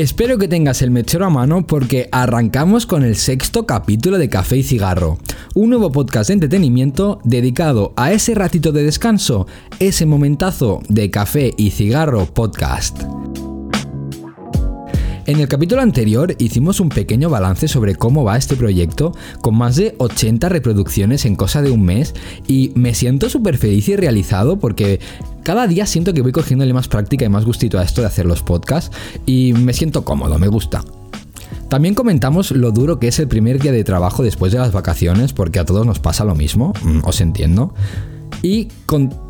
Espero que tengas el mechero a mano porque arrancamos con el sexto capítulo de Café y Cigarro, un nuevo podcast de entretenimiento dedicado a ese ratito de descanso, ese momentazo de Café y Cigarro podcast. En el capítulo anterior hicimos un pequeño balance sobre cómo va este proyecto, con más de 80 reproducciones en cosa de un mes, y me siento súper feliz y realizado porque cada día siento que voy cogiéndole más práctica y más gustito a esto de hacer los podcasts, y me siento cómodo, me gusta. También comentamos lo duro que es el primer día de trabajo después de las vacaciones, porque a todos nos pasa lo mismo, mm, os entiendo. Y con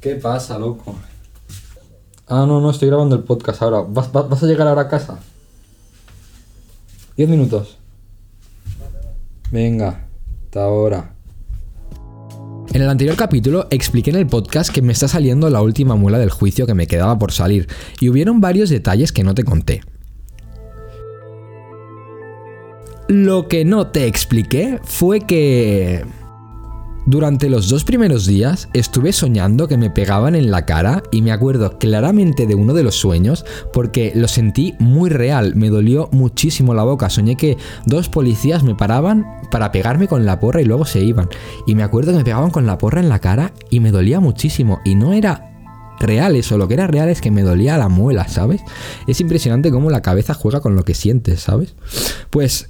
¿Qué pasa, loco? Ah, no, no, estoy grabando el podcast ahora. ¿Vas, a llegar ahora a casa? Diez minutos. Venga, hasta ahora. En el anterior capítulo expliqué en el podcast que me está saliendo la última muela del juicio que me quedaba por salir, y hubieron varios detalles que no te conté. Lo que no te expliqué fue que... Durante los dos primeros días estuve soñando que me pegaban en la cara y me acuerdo claramente de uno de los sueños porque lo sentí muy real, me dolió muchísimo la boca, soñé que dos policías me paraban para pegarme con la porra y luego se iban y me acuerdo que me pegaban con la porra en la cara y me dolía muchísimo y no era real eso, lo que era real es que me dolía la muela, ¿sabes? Es impresionante cómo la cabeza juega con lo que sientes, ¿sabes? Pues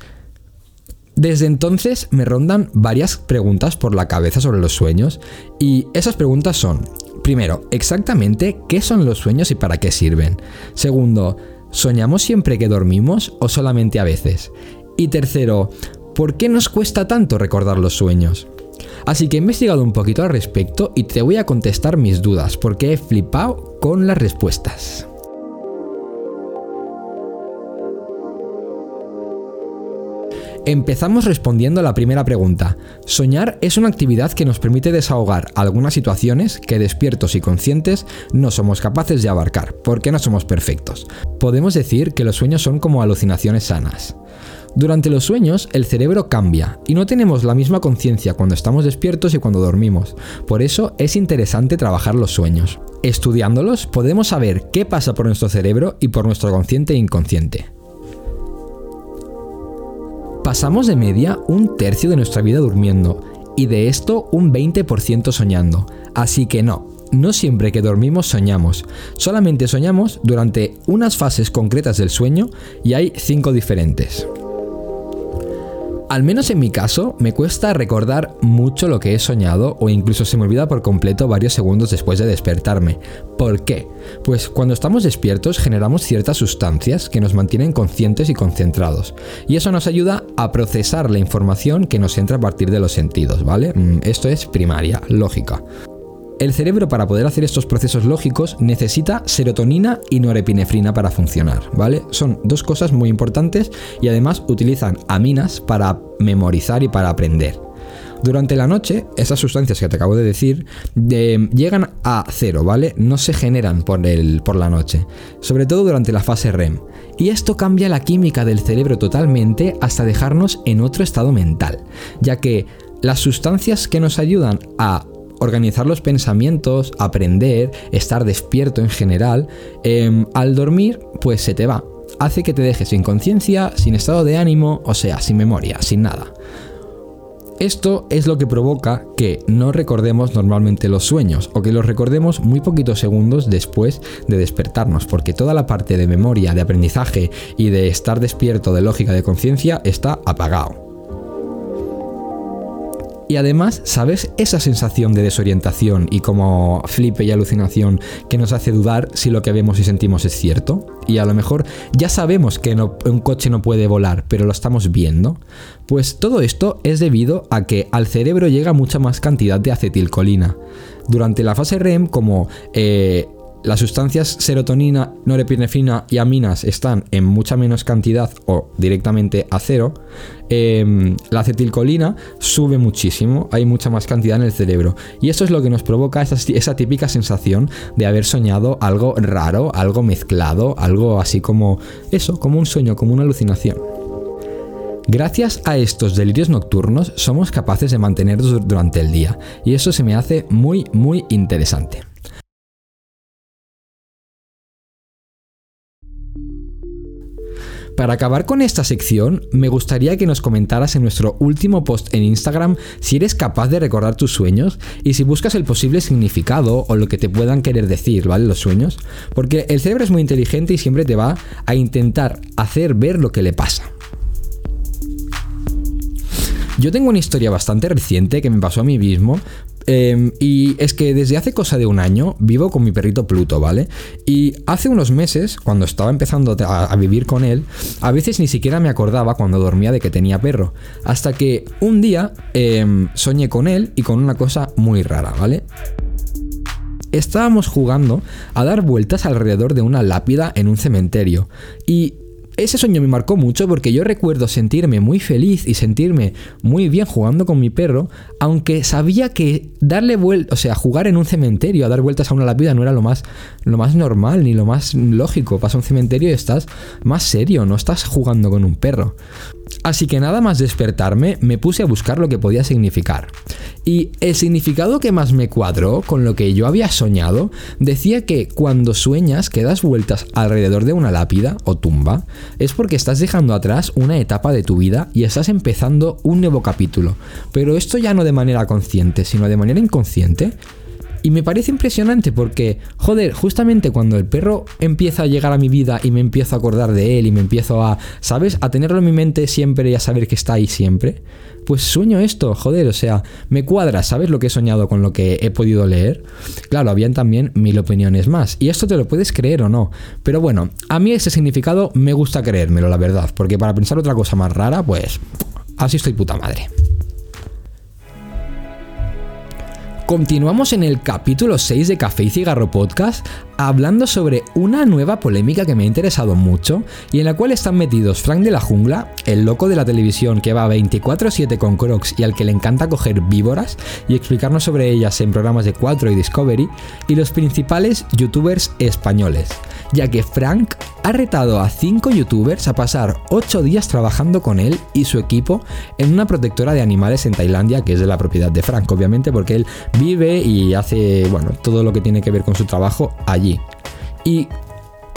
desde entonces me rondan varias preguntas por la cabeza sobre los sueños y esas preguntas son, primero, exactamente qué son los sueños y para qué sirven. Segundo, ¿soñamos siempre que dormimos o solamente a veces? Y tercero, ¿por qué nos cuesta tanto recordar los sueños? Así que he investigado un poquito al respecto y te voy a contestar mis dudas porque he flipado con las respuestas. Empezamos respondiendo a la primera pregunta. Soñar es una actividad que nos permite desahogar algunas situaciones que despiertos y conscientes no somos capaces de abarcar, porque no somos perfectos. Podemos decir que los sueños son como alucinaciones sanas. Durante los sueños el cerebro cambia y no tenemos la misma conciencia cuando estamos despiertos y cuando dormimos. Por eso es interesante trabajar los sueños. Estudiándolos podemos saber qué pasa por nuestro cerebro y por nuestro consciente e inconsciente. Pasamos de media un tercio de nuestra vida durmiendo y de esto un 20% soñando. Así que no, no siempre que dormimos soñamos, solamente soñamos durante unas fases concretas del sueño y hay cinco diferentes. Al menos en mi caso, me cuesta recordar mucho lo que he soñado o incluso se me olvida por completo varios segundos después de despertarme. ¿Por qué? Pues cuando estamos despiertos generamos ciertas sustancias que nos mantienen conscientes y concentrados. Y eso nos ayuda a procesar la información que nos entra a partir de los sentidos, ¿vale? Mm, esto es primaria, lógica. El cerebro para poder hacer estos procesos lógicos necesita serotonina y norepinefrina para funcionar, ¿vale? Son dos cosas muy importantes y además utilizan aminas para memorizar y para aprender. Durante la noche, esas sustancias que te acabo de decir llegan a cero, ¿vale? No se generan por, el, por la noche, sobre todo durante la fase REM. Y esto cambia la química del cerebro totalmente hasta dejarnos en otro estado mental, ya que las sustancias que nos ayudan a organizar los pensamientos, aprender, estar despierto en general, em, al dormir pues se te va. Hace que te dejes sin conciencia, sin estado de ánimo, o sea, sin memoria, sin nada. Esto es lo que provoca que no recordemos normalmente los sueños o que los recordemos muy poquitos segundos después de despertarnos, porque toda la parte de memoria, de aprendizaje y de estar despierto, de lógica, de conciencia está apagado. Y además, ¿sabes esa sensación de desorientación y como flipe y alucinación que nos hace dudar si lo que vemos y sentimos es cierto? Y a lo mejor ya sabemos que un coche no puede volar, pero lo estamos viendo. Pues todo esto es debido a que al cerebro llega mucha más cantidad de acetilcolina. Durante la fase REM, como eh, las sustancias serotonina, norepinefrina y aminas están en mucha menos cantidad o directamente a cero, em, la acetilcolina sube muchísimo, hay mucha más cantidad en el cerebro. Y eso es lo que nos provoca esa, esa típica sensación de haber soñado algo raro, algo mezclado, algo así como eso, como un sueño, como una alucinación. Gracias a estos delirios nocturnos somos capaces de mantenerlos durante el día y eso se me hace muy muy interesante. Para acabar con esta sección, me gustaría que nos comentaras en nuestro último post en Instagram si eres capaz de recordar tus sueños y si buscas el posible significado o lo que te puedan querer decir, ¿vale? Los sueños. Porque el cerebro es muy inteligente y siempre te va a intentar hacer ver lo que le pasa. Yo tengo una historia bastante reciente que me pasó a mí mismo, Em, y es que desde hace cosa de un año vivo con mi perrito Pluto, ¿vale? Y hace unos meses, cuando estaba empezando a, vivir con él, a veces ni siquiera me acordaba cuando dormía de que tenía perro. Hasta que un día em, soñé con él y con una cosa muy rara, ¿vale? Estábamos jugando a dar vueltas alrededor de una lápida en un cementerio. Y ese sueño me marcó mucho porque yo recuerdo sentirme muy feliz y sentirme muy bien jugando con mi perro, aunque sabía que darle vueltas, o sea, jugar en un cementerio, a dar vueltas a una lápida no era lo más, lo más normal ni lo más lógico. Pasa un cementerio y estás más serio, no estás jugando con un perro. Así que nada más despertarme me puse a buscar lo que podía significar. Y el significado que más me cuadró con lo que yo había soñado decía que cuando sueñas que das vueltas alrededor de una lápida o tumba es porque estás dejando atrás una etapa de tu vida y estás empezando un nuevo capítulo. Pero esto ya no de manera consciente, sino de manera inconsciente. Y me parece impresionante porque, joder, justamente cuando el perro empieza a llegar a mi vida y me empiezo a acordar de él y me empiezo a, ¿sabes? A tenerlo en mi mente siempre y a saber que está ahí siempre, pues sueño esto, joder, o sea, me cuadra, ¿sabes lo que he soñado con lo que he podido leer? Claro, habían también mil opiniones más. Y esto te lo puedes creer o no. Pero bueno, a mí ese significado me gusta creérmelo, la verdad. Porque para pensar otra cosa más rara, pues así estoy puta madre. Continuamos en el capítulo 6 de Café y Cigarro Podcast hablando sobre una nueva polémica que me ha interesado mucho y en la cual están metidos Frank de la Jungla, el loco de la televisión que va 24/7 con Crocs y al que le encanta coger víboras y explicarnos sobre ellas en programas de 4 y Discovery, y los principales youtubers españoles, ya que Frank ha retado a 5 youtubers a pasar 8 días trabajando con él y su equipo en una protectora de animales en Tailandia, que es de la propiedad de Frank, obviamente, porque él vive y hace, bueno, todo lo que tiene que ver con su trabajo allí. Y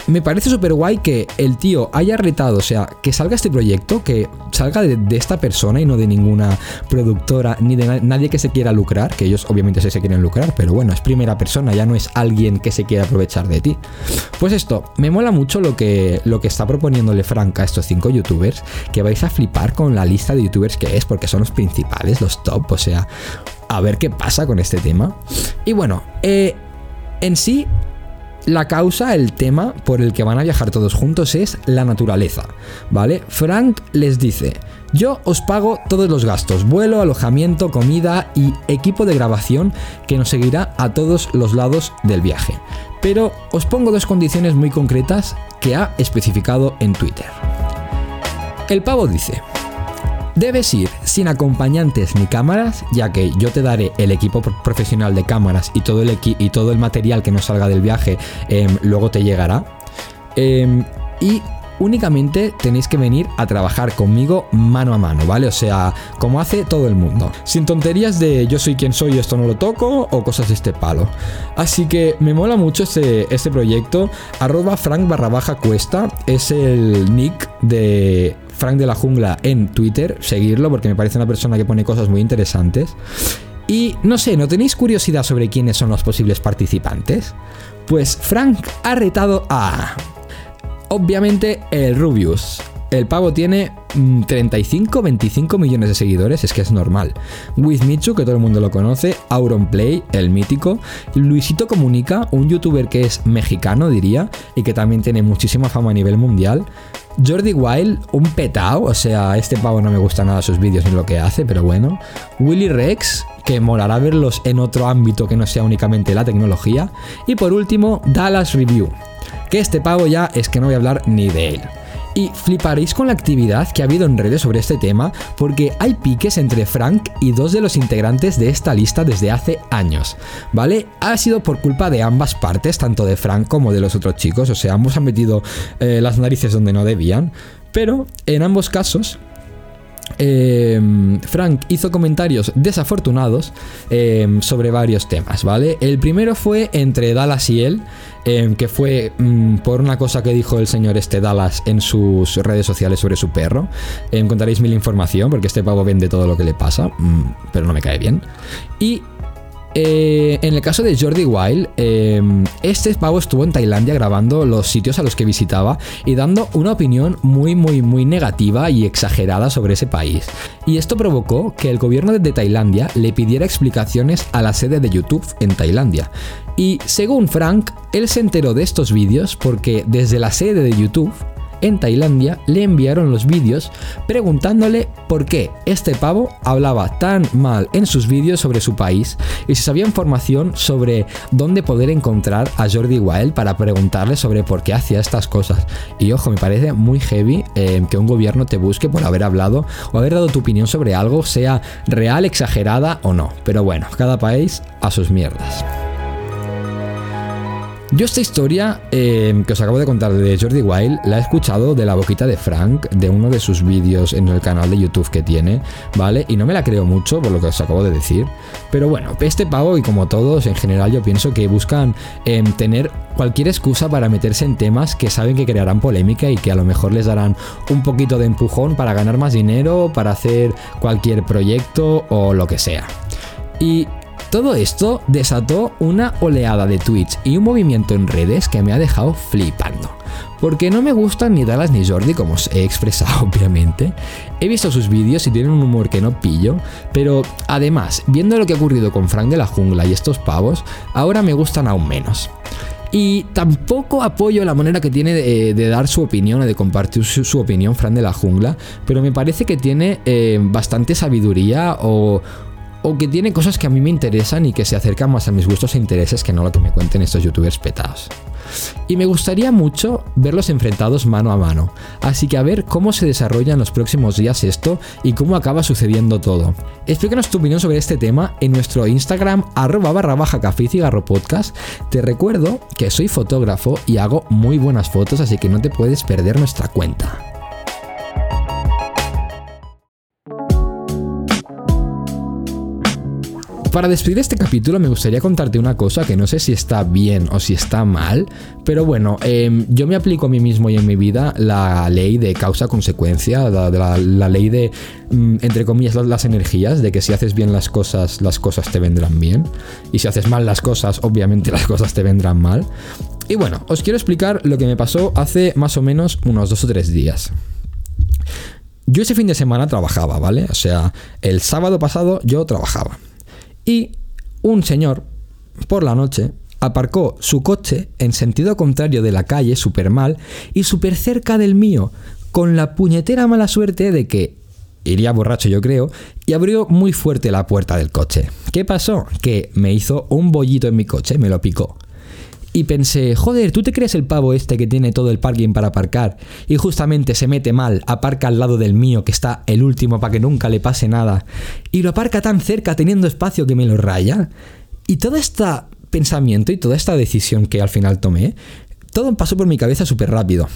me parece súper guay que el tío haya retado, o sea, que salga este proyecto, que salga de, esta persona y no de ninguna productora ni de nadie que se quiera lucrar, que ellos obviamente sí se quieren lucrar, pero bueno, es primera persona, ya no es alguien que se quiera aprovechar de ti. Pues esto, me mola mucho lo que, lo que está proponiéndole Frank a estos cinco youtubers, que vais a flipar con la lista de youtubers que es, porque son los principales, los top, o sea, a ver qué pasa con este tema. Y bueno, eh, en sí, la causa, el tema por el que van a viajar todos juntos es la naturaleza, ¿vale? Frank les dice, yo os pago todos los gastos, vuelo, alojamiento, comida y equipo de grabación que nos seguirá a todos los lados del viaje. Pero os pongo dos condiciones muy concretas que ha especificado en Twitter. El pavo dice, Debes ir sin acompañantes ni cámaras, ya que yo te daré el equipo profesional de cámaras y todo el, y todo el material que nos salga del viaje em, luego te llegará. Em, y únicamente tenéis que venir a trabajar conmigo mano a mano, ¿vale? O sea, como hace todo el mundo. Sin tonterías de yo soy quien soy, esto no lo toco o cosas de este palo. Así que me mola mucho este, este proyecto. Arroba Frank barra baja cuesta es el nick de Frank de la Jungla en Twitter, seguirlo porque me parece una persona que pone cosas muy interesantes. Y no sé, ¿no tenéis curiosidad sobre quiénes son los posibles participantes? Pues Frank ha retado a... Obviamente el Rubius. El pavo tiene 35, mm, 25 millones de seguidores, es que es normal. With que todo el mundo lo conoce, Auronplay, el mítico, Luisito Comunica, un youtuber que es mexicano, diría, y que también tiene muchísima fama a nivel mundial. Jordi Wild, un petao, o sea, este pavo no me gusta nada sus vídeos ni lo que hace, pero bueno. Willy Rex, que molará verlos en otro ámbito que no sea únicamente la tecnología. Y por último, Dallas Review, que este pavo ya es que no voy a hablar ni de él. Y fliparéis con la actividad que ha habido en redes sobre este tema porque hay piques entre Frank y dos de los integrantes de esta lista desde hace años, ¿vale? Ha sido por culpa de ambas partes, tanto de Frank como de los otros chicos, o sea, ambos han metido eh, las narices donde no debían, pero en ambos casos em, Frank hizo comentarios desafortunados em, sobre varios temas, ¿vale? El primero fue entre Dallas y él, em, que fue mm, por una cosa que dijo el señor este Dallas en sus redes sociales sobre su perro. encontraréis mil información, porque este pavo vende todo lo que le pasa, mm, pero no me cae bien. Y eh, en el caso de Jordi Wild, em, este pavo estuvo en Tailandia grabando los sitios a los que visitaba y dando una opinión muy, muy, muy negativa y exagerada sobre ese país. Y esto provocó que el gobierno de Tailandia le pidiera explicaciones a la sede de YouTube en Tailandia. Y según Frank, él se enteró de estos vídeos porque desde la sede de YouTube en Tailandia le enviaron los vídeos preguntándole por qué este pavo hablaba tan mal en sus vídeos sobre su país y si sabía información sobre dónde poder encontrar a Jordi Wild para preguntarle sobre por qué hacía estas cosas. Y ojo, me parece muy heavy eh, que un gobierno te busque por haber hablado o haber dado tu opinión sobre algo, sea real, exagerada o no. Pero bueno, cada país a sus mierdas. Yo esta historia em, que os acabo de contar de Jordi Wild la he escuchado de la boquita de Frank, de uno de sus vídeos en el canal de YouTube que tiene, ¿vale? Y no me la creo mucho por lo que os acabo de decir. Pero bueno, este pavo y como todos en general yo pienso que buscan em, tener cualquier excusa para meterse en temas que saben que crearán polémica y que a lo mejor les darán un poquito de empujón para ganar más dinero, para hacer cualquier proyecto o lo que sea. Y todo esto desató una oleada de tweets y un movimiento en redes que me ha dejado flipando. Porque no me gustan ni Dallas ni Jordi, como os he expresado obviamente. He visto sus vídeos y tienen un humor que no pillo, pero además, viendo lo que ha ocurrido con Frank de la Jungla y estos pavos, ahora me gustan aún menos. Y tampoco apoyo la manera que tiene de, dar su opinión o de compartir su, opinión Frank de la Jungla, pero me parece que tiene eh, bastante sabiduría o, o que tiene cosas que a mí me interesan y que se acercan más a mis gustos e intereses que no lo que me cuenten estos youtubers petados. Y me gustaría mucho verlos enfrentados mano a mano, así que a ver cómo se desarrolla en los próximos días esto y cómo acaba sucediendo todo. Explícanos tu opinión sobre este tema en nuestro Instagram arroba barra baja café y. Te recuerdo que soy fotógrafo y hago muy buenas fotos, así que no te puedes perder nuestra cuenta. Para despedir este capítulo me gustaría contarte una cosa que no sé si está bien o si está mal, pero bueno, em, yo me aplico a mí mismo y en mi vida la ley de causa-consecuencia, la, ley de, mm, entre comillas, las, energías, de que si haces bien las cosas, las cosas te vendrán bien, y si haces mal las cosas, obviamente las cosas te vendrán mal. Y bueno, os quiero explicar lo que me pasó hace más o menos unos dos o tres días. Yo ese fin de semana trabajaba, ¿vale? O sea, el sábado pasado yo trabajaba. Y un señor, por la noche, aparcó su coche en sentido contrario de la calle, súper mal, y súper cerca del mío, con la puñetera mala suerte de que iría borracho yo creo, y abrió muy fuerte la puerta del coche. ¿Qué pasó? Que me hizo un bollito en mi coche, me lo picó y pensé, joder, ¿tú te crees el pavo este que tiene todo el parking para aparcar y justamente se mete mal, aparca al lado del mío que está el último para que nunca le pase nada y lo aparca tan cerca teniendo espacio que me lo raya? Y todo este pensamiento y toda esta decisión que al final tomé, todo pasó por mi cabeza súper rápido.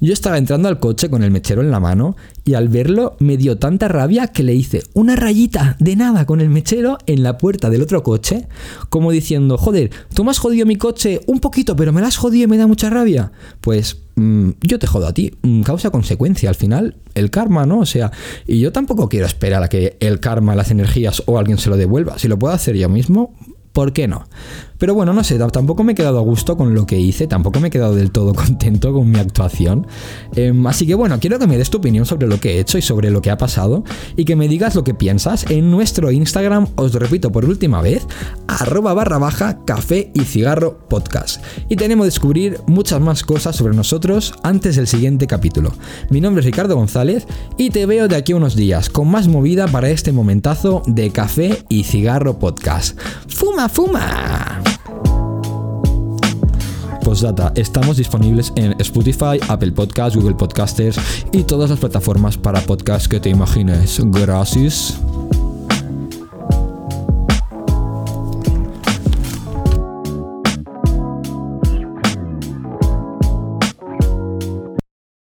Yo estaba entrando al coche con el mechero en la mano y al verlo me dio tanta rabia que le hice una rayita de nada con el mechero en la puerta del otro coche, como diciendo, joder, tú me has jodido mi coche un poquito, pero me la has jodido y me da mucha rabia. Pues mm, yo te jodo a ti, mm, causa-consecuencia, al final el karma, ¿no? O sea, y yo tampoco quiero esperar a que el karma, las energías o alguien se lo devuelva. Si lo puedo hacer yo mismo, ¿por qué no? Pero bueno, no sé, tampoco me he quedado a gusto con lo que hice, tampoco me he quedado del todo contento con mi actuación. Em, así que bueno, quiero que me des tu opinión sobre lo que he hecho y sobre lo que ha pasado y que me digas lo que piensas en nuestro Instagram, os lo repito por última vez, arroba barra baja café y cigarro podcast. Y tenemos que descubrir muchas más cosas sobre nosotros antes del siguiente capítulo. Mi nombre es Ricardo González y te veo de aquí a unos días con más movida para este momentazo de café y cigarro podcast. ¡Fuma, fuma! Postdata, estamos disponibles en Spotify, Apple Podcasts, Google Podcasters y todas las plataformas para podcasts que te imagines. Gracias.